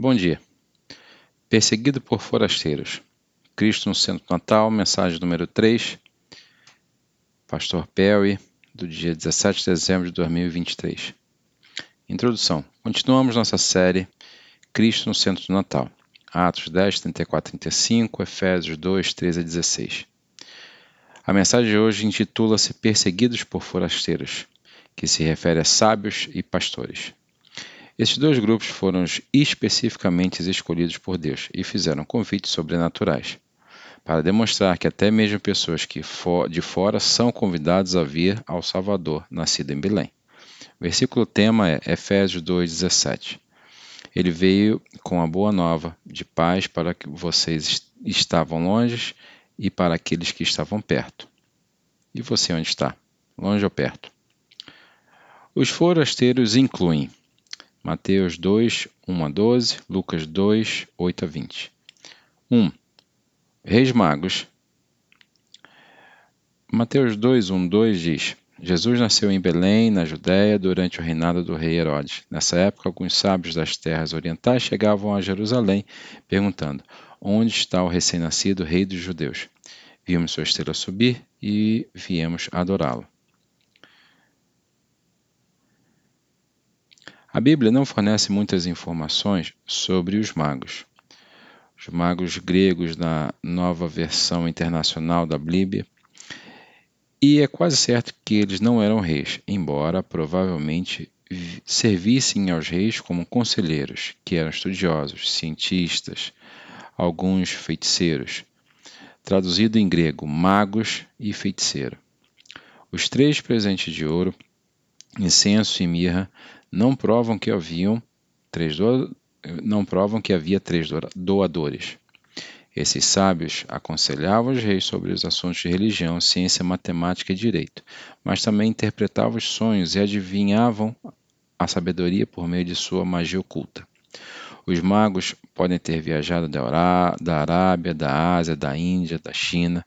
Bom dia. Perseguido por forasteiros. Cristo no Centro Natal, mensagem número 3. Pastor Perry, do dia 17 de dezembro de 2023. Introdução. Continuamos nossa série Cristo no Centro do Natal. Atos 10, 34 35, Efésios 2, 13 a 16. A mensagem de hoje intitula-se Perseguidos por Forasteiros, que se refere a sábios e pastores. Estes dois grupos foram especificamente escolhidos por Deus e fizeram convites sobrenaturais, para demonstrar que até mesmo pessoas que de fora são convidadas a vir ao Salvador, nascido em Belém. O versículo tema é Efésios 2,17. Ele veio com a boa nova de paz para que vocês estavam longe e para aqueles que estavam perto. E você onde está? Longe ou perto? Os forasteiros incluem Mateus 2, 1 a 12, Lucas 2, 8 a 20. 1. Reis Magos. Mateus 2, 1, 2 diz: Jesus nasceu em Belém, na Judéia, durante o reinado do rei Herodes. Nessa época, alguns sábios das terras orientais chegavam a Jerusalém, perguntando: Onde está o recém-nascido rei dos judeus? Vimos sua estrela subir e viemos adorá-lo. A Bíblia não fornece muitas informações sobre os magos. Os magos gregos na nova versão internacional da Bíblia. E é quase certo que eles não eram reis, embora provavelmente servissem aos reis como conselheiros, que eram estudiosos, cientistas, alguns feiticeiros. Traduzido em grego, magos e feiticeiro. Os três presentes de ouro, incenso e mirra não provam que haviam três do... não provam que havia três doadores. Esses sábios aconselhavam os reis sobre os assuntos de religião, ciência, matemática e direito, mas também interpretavam os sonhos e adivinhavam a sabedoria por meio de sua magia oculta. Os magos podem ter viajado da Arábia, da Ásia, da Índia, da China,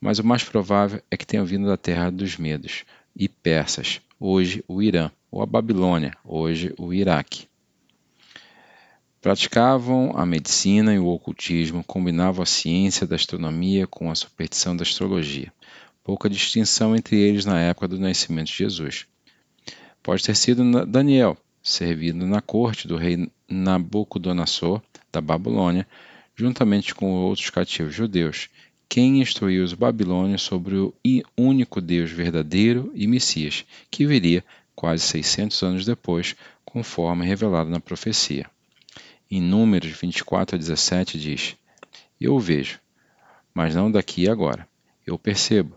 mas o mais provável é que tenham vindo da terra dos medos e persas, hoje o Irã, ou a Babilônia, hoje o Iraque. Praticavam a medicina e o ocultismo, combinavam a ciência da astronomia com a superstição da astrologia. Pouca distinção entre eles na época do nascimento de Jesus. Pode ter sido Daniel, servido na corte do rei Nabucodonosor da Babilônia, juntamente com outros cativos judeus, quem instruiu os babilônios sobre o único Deus verdadeiro e Messias, que viria quase 600 anos depois, conforme revelado na profecia. Em Números 24 a 17 diz: Eu vejo, mas não daqui e agora. Eu percebo,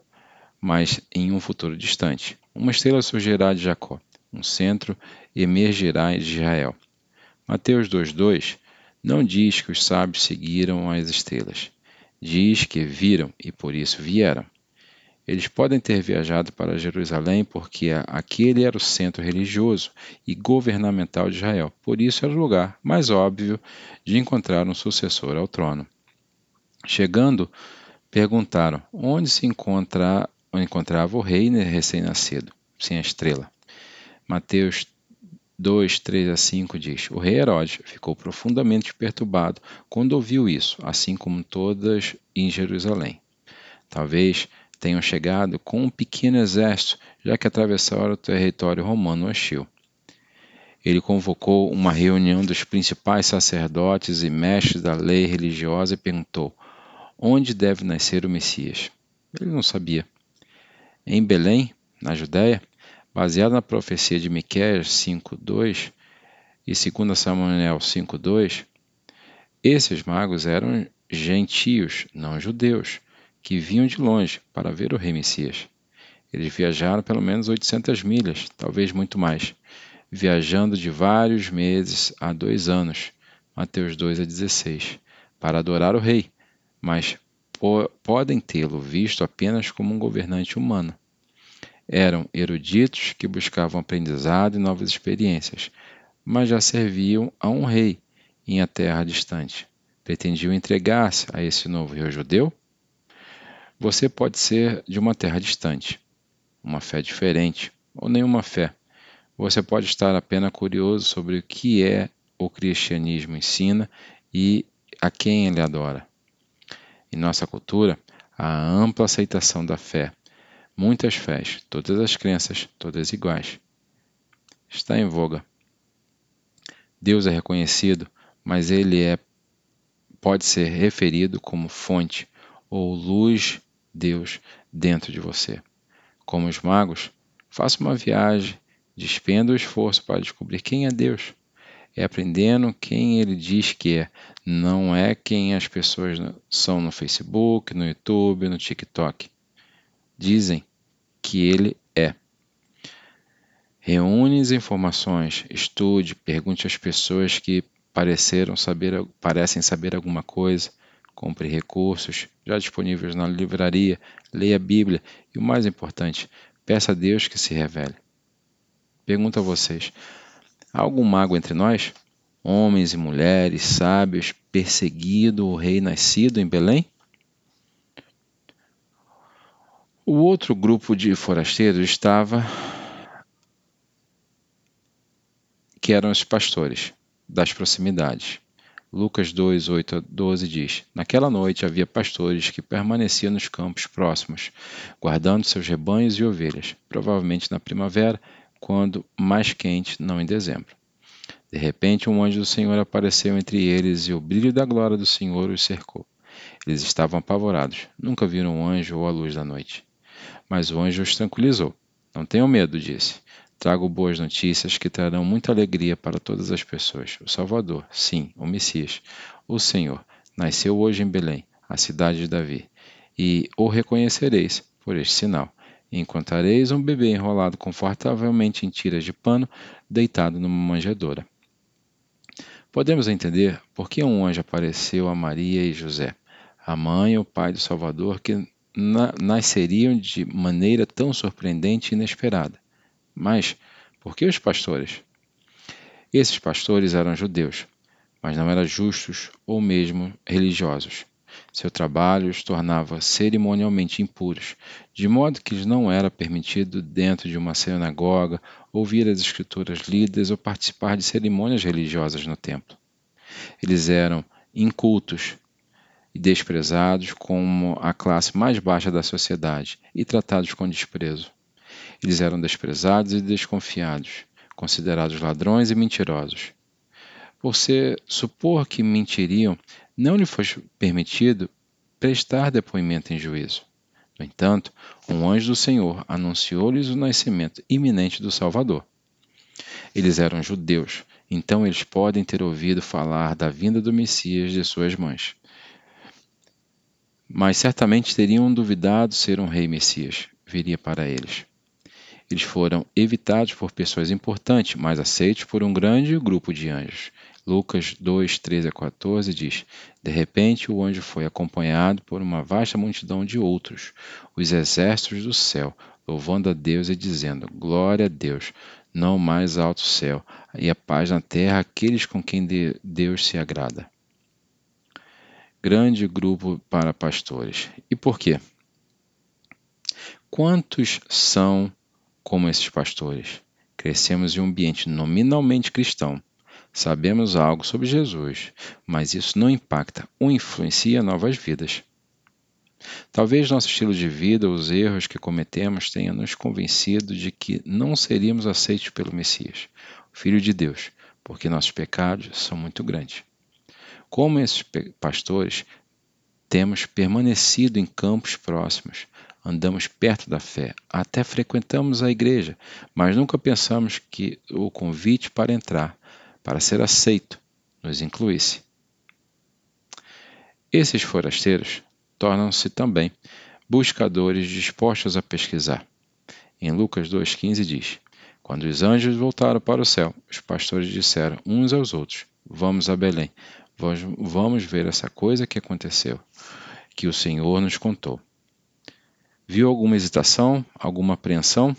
mas em um futuro distante. Uma estrela surgirá de Jacó, um centro emergirá de Israel. Mateus 2,2 não diz que os sábios seguiram as estrelas. Diz que viram e por isso vieram. Eles podem ter viajado para Jerusalém porque aquele era o centro religioso e governamental de Israel, por isso era o lugar mais óbvio de encontrar um sucessor ao trono. Chegando, perguntaram onde se encontra, encontrava o rei recém-nascido, sem a estrela. Mateus 2, 3 a 5 diz: O rei Herodes ficou profundamente perturbado quando ouviu isso, assim como todas em Jerusalém. Talvez tenham chegado com um pequeno exército, já que atravessaram o território romano hostil. Ele convocou uma reunião dos principais sacerdotes e mestres da lei religiosa e perguntou: onde deve nascer o Messias? Ele não sabia. Em Belém, na Judéia, baseado na profecia de Miqueias 5:2 e 2 Samuel 5:2, esses magos eram gentios, não judeus que vinham de longe para ver o rei Messias. Eles viajaram pelo menos 800 milhas, talvez muito mais, viajando de vários meses a dois anos, Mateus 2 a 16, para adorar o rei, mas po podem tê-lo visto apenas como um governante humano. Eram eruditos que buscavam aprendizado e novas experiências, mas já serviam a um rei em a terra distante. Pretendiam entregar-se a esse novo rei judeu? Você pode ser de uma terra distante, uma fé diferente ou nenhuma fé. Você pode estar apenas curioso sobre o que é o cristianismo ensina e a quem ele adora. Em nossa cultura, há ampla aceitação da fé, muitas fés, todas as crenças, todas iguais. Está em voga. Deus é reconhecido, mas ele é pode ser referido como fonte ou luz Deus dentro de você. Como os magos, faça uma viagem, despenda o esforço para descobrir quem é Deus. É aprendendo quem ele diz que é, não é quem as pessoas são no Facebook, no YouTube, no TikTok. Dizem que ele é. Reúne as informações, estude, pergunte às pessoas que pareceram saber, parecem saber alguma coisa, compre recursos já disponíveis na livraria, leia a Bíblia e o mais importante, peça a Deus que se revele. Pergunto a vocês: há algum mago entre nós? Homens e mulheres, sábios, perseguido o rei nascido em Belém? O outro grupo de forasteiros estava que eram os pastores das proximidades. Lucas 2, 8 a 12 diz: Naquela noite havia pastores que permaneciam nos campos próximos, guardando seus rebanhos e ovelhas, provavelmente na primavera, quando mais quente, não em dezembro. De repente, um anjo do Senhor apareceu entre eles e o brilho da glória do Senhor os cercou. Eles estavam apavorados, nunca viram um anjo ou a luz da noite. Mas o anjo os tranquilizou. Não tenham medo, disse. Trago boas notícias que trarão muita alegria para todas as pessoas. O Salvador, sim, o Messias, o Senhor, nasceu hoje em Belém, a cidade de Davi. E o reconhecereis por este sinal. Encontrareis um bebê enrolado confortavelmente em tiras de pano, deitado numa manjedoura. Podemos entender por que um anjo apareceu a Maria e José, a mãe e o pai do Salvador, que na nasceriam de maneira tão surpreendente e inesperada. Mas por que os pastores? Esses pastores eram judeus, mas não eram justos ou mesmo religiosos. Seu trabalho os tornava cerimonialmente impuros, de modo que lhes não era permitido, dentro de uma sinagoga, ouvir as escrituras lidas ou participar de cerimônias religiosas no templo. Eles eram incultos e desprezados como a classe mais baixa da sociedade e tratados com desprezo. Eles eram desprezados e desconfiados, considerados ladrões e mentirosos. Por se supor que mentiriam, não lhe foi permitido prestar depoimento em juízo. No entanto, um anjo do Senhor anunciou-lhes o nascimento iminente do Salvador. Eles eram judeus, então eles podem ter ouvido falar da vinda do Messias de suas mães. Mas certamente teriam duvidado ser um rei Messias viria para eles. Eles foram evitados por pessoas importantes, mas aceitos por um grande grupo de anjos. Lucas 2, 13 a 14 diz: De repente o anjo foi acompanhado por uma vasta multidão de outros, os exércitos do céu, louvando a Deus e dizendo: Glória a Deus, não mais alto céu, e a paz na terra aqueles com quem Deus se agrada. Grande grupo para pastores. E por quê? Quantos são como esses pastores. Crescemos em um ambiente nominalmente cristão. Sabemos algo sobre Jesus, mas isso não impacta ou influencia novas vidas. Talvez nosso estilo de vida, os erros que cometemos, tenham nos convencido de que não seríamos aceitos pelo Messias, o Filho de Deus, porque nossos pecados são muito grandes. Como esses pastores, temos permanecido em campos próximos, andamos perto da fé, até frequentamos a igreja, mas nunca pensamos que o convite para entrar, para ser aceito, nos incluísse. Esses forasteiros tornam-se também buscadores dispostos a pesquisar. Em Lucas 2,15 diz: Quando os anjos voltaram para o céu, os pastores disseram uns aos outros: Vamos a Belém, vamos ver essa coisa que aconteceu, que o Senhor nos contou. Viu alguma hesitação, alguma apreensão?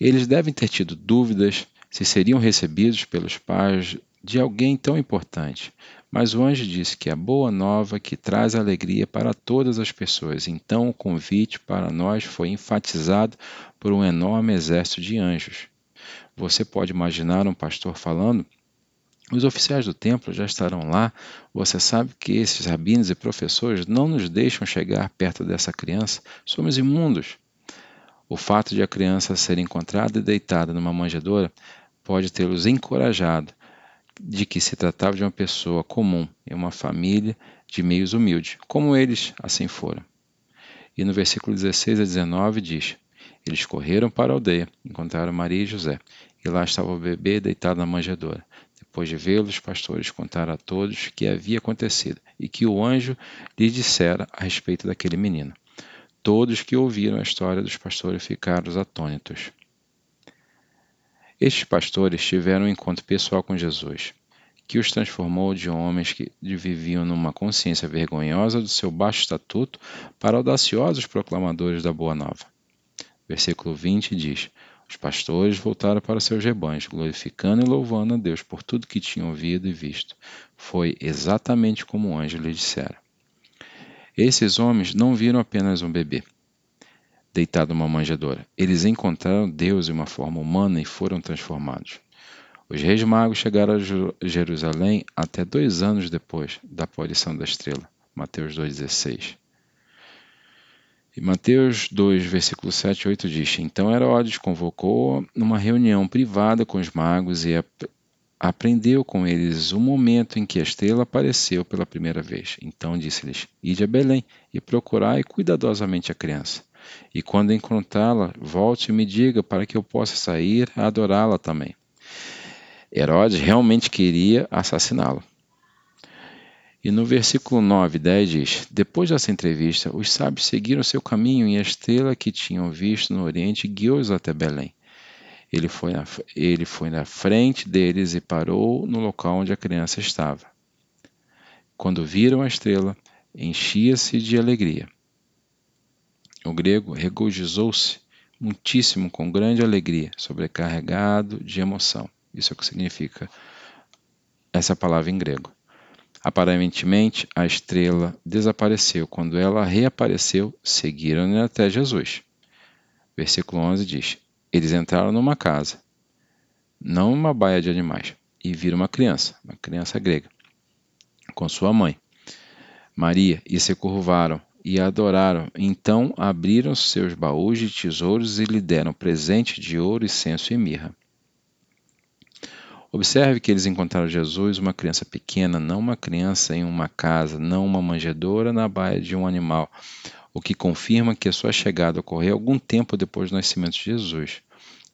Eles devem ter tido dúvidas se seriam recebidos pelos pais de alguém tão importante. Mas o anjo disse que é a boa nova que traz alegria para todas as pessoas. Então o convite para nós foi enfatizado por um enorme exército de anjos. Você pode imaginar um pastor falando Os oficiais do templo já estarão lá. Você sabe que esses rabinos e professores não nos deixam chegar perto dessa criança. Somos imundos. O fato de a criança ser encontrada e deitada numa manjedoura pode tê-los encorajado de que se tratava de uma pessoa comum em uma família de meios humildes, como eles assim foram. E no versículo 16 a 19 diz: Eles correram para a aldeia, encontraram Maria e José, e lá estava o bebê deitado na manjedoura. Depois de vê-lo, os pastores contaram a todos o que havia acontecido e que o anjo lhes dissera a respeito daquele menino. Todos que ouviram a história dos pastores ficaram atônitos. Estes pastores tiveram um encontro pessoal com Jesus, que os transformou de homens que viviam numa consciência vergonhosa do seu baixo estatuto para audaciosos proclamadores da Boa Nova. Versículo 20 diz: os pastores voltaram para seus rebanhos, glorificando e louvando a Deus por tudo que tinham ouvido e visto. Foi exatamente como o anjo lhe dissera. Esses homens não viram apenas um bebê deitado numa manjedoura. Eles encontraram Deus em uma forma humana e foram transformados. Os reis magos chegaram a Jerusalém até dois anos depois da aparição da estrela. Mateus 2,16. E Mateus 2, versículo 7 e 8 diz: Então Herodes convocou numa reunião privada com os magos e aprendeu com eles o momento em que a estrela apareceu pela primeira vez. Então disse-lhes: Ide a Belém e procurai cuidadosamente a criança. E quando encontrá-la, volte e me diga para que eu possa sair a adorá-la também. Herodes realmente queria assassiná-lo. E no versículo 9 e 10 diz: Depois dessa entrevista, os sábios seguiram seu caminho e a estrela que tinham visto no Oriente guiou-os até Belém. Ele foi, na, ele foi na frente deles e parou no local onde a criança estava. Quando viram a estrela, enchia-se de alegria. O grego regozijou-se muitíssimo com grande alegria, sobrecarregado de emoção. Isso é o que significa essa palavra em grego. Aparentemente, a estrela desapareceu. Quando ela reapareceu, seguiram-na até Jesus. Versículo 11 diz: Eles entraram numa casa, não uma baia de animais, e viram uma criança, uma criança grega, com sua mãe, Maria, e se curvaram e a adoraram. Então abriram seus baús de tesouros e lhe deram presente de ouro, incenso e mirra. Observe que eles encontraram Jesus uma criança pequena, não uma criança em uma casa, não uma manjedoura na baia de um animal, o que confirma que a sua chegada ocorreu algum tempo depois do nascimento de Jesus.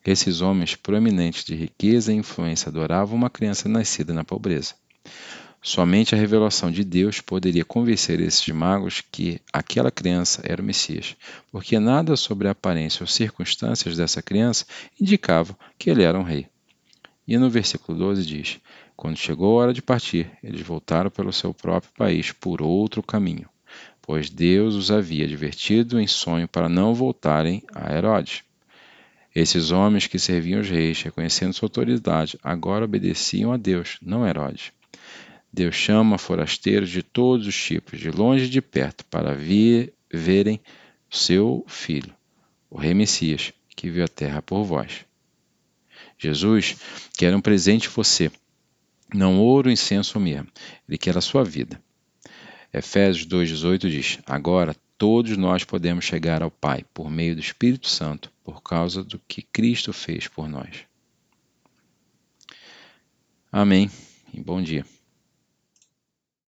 Esses homens proeminentes de riqueza e influência adoravam uma criança nascida na pobreza. Somente a revelação de Deus poderia convencer esses magos que aquela criança era o Messias, porque nada sobre a aparência ou circunstâncias dessa criança indicava que ele era um rei. E no versículo 12 diz: Quando chegou a hora de partir, eles voltaram pelo seu próprio país por outro caminho, pois Deus os havia advertido em sonho para não voltarem a Herodes. Esses homens que serviam os reis, reconhecendo sua autoridade, agora obedeciam a Deus, não a Herodes. Deus chama forasteiros de todos os tipos, de longe e de perto, para vir, verem seu filho, o Rei Messias, que viu a terra por vós. Jesus quer um presente você, não ouro, incenso mirra. Ele quer a sua vida. Efésios 2,18 diz: Agora todos nós podemos chegar ao Pai por meio do Espírito Santo, por causa do que Cristo fez por nós. Amém e bom dia.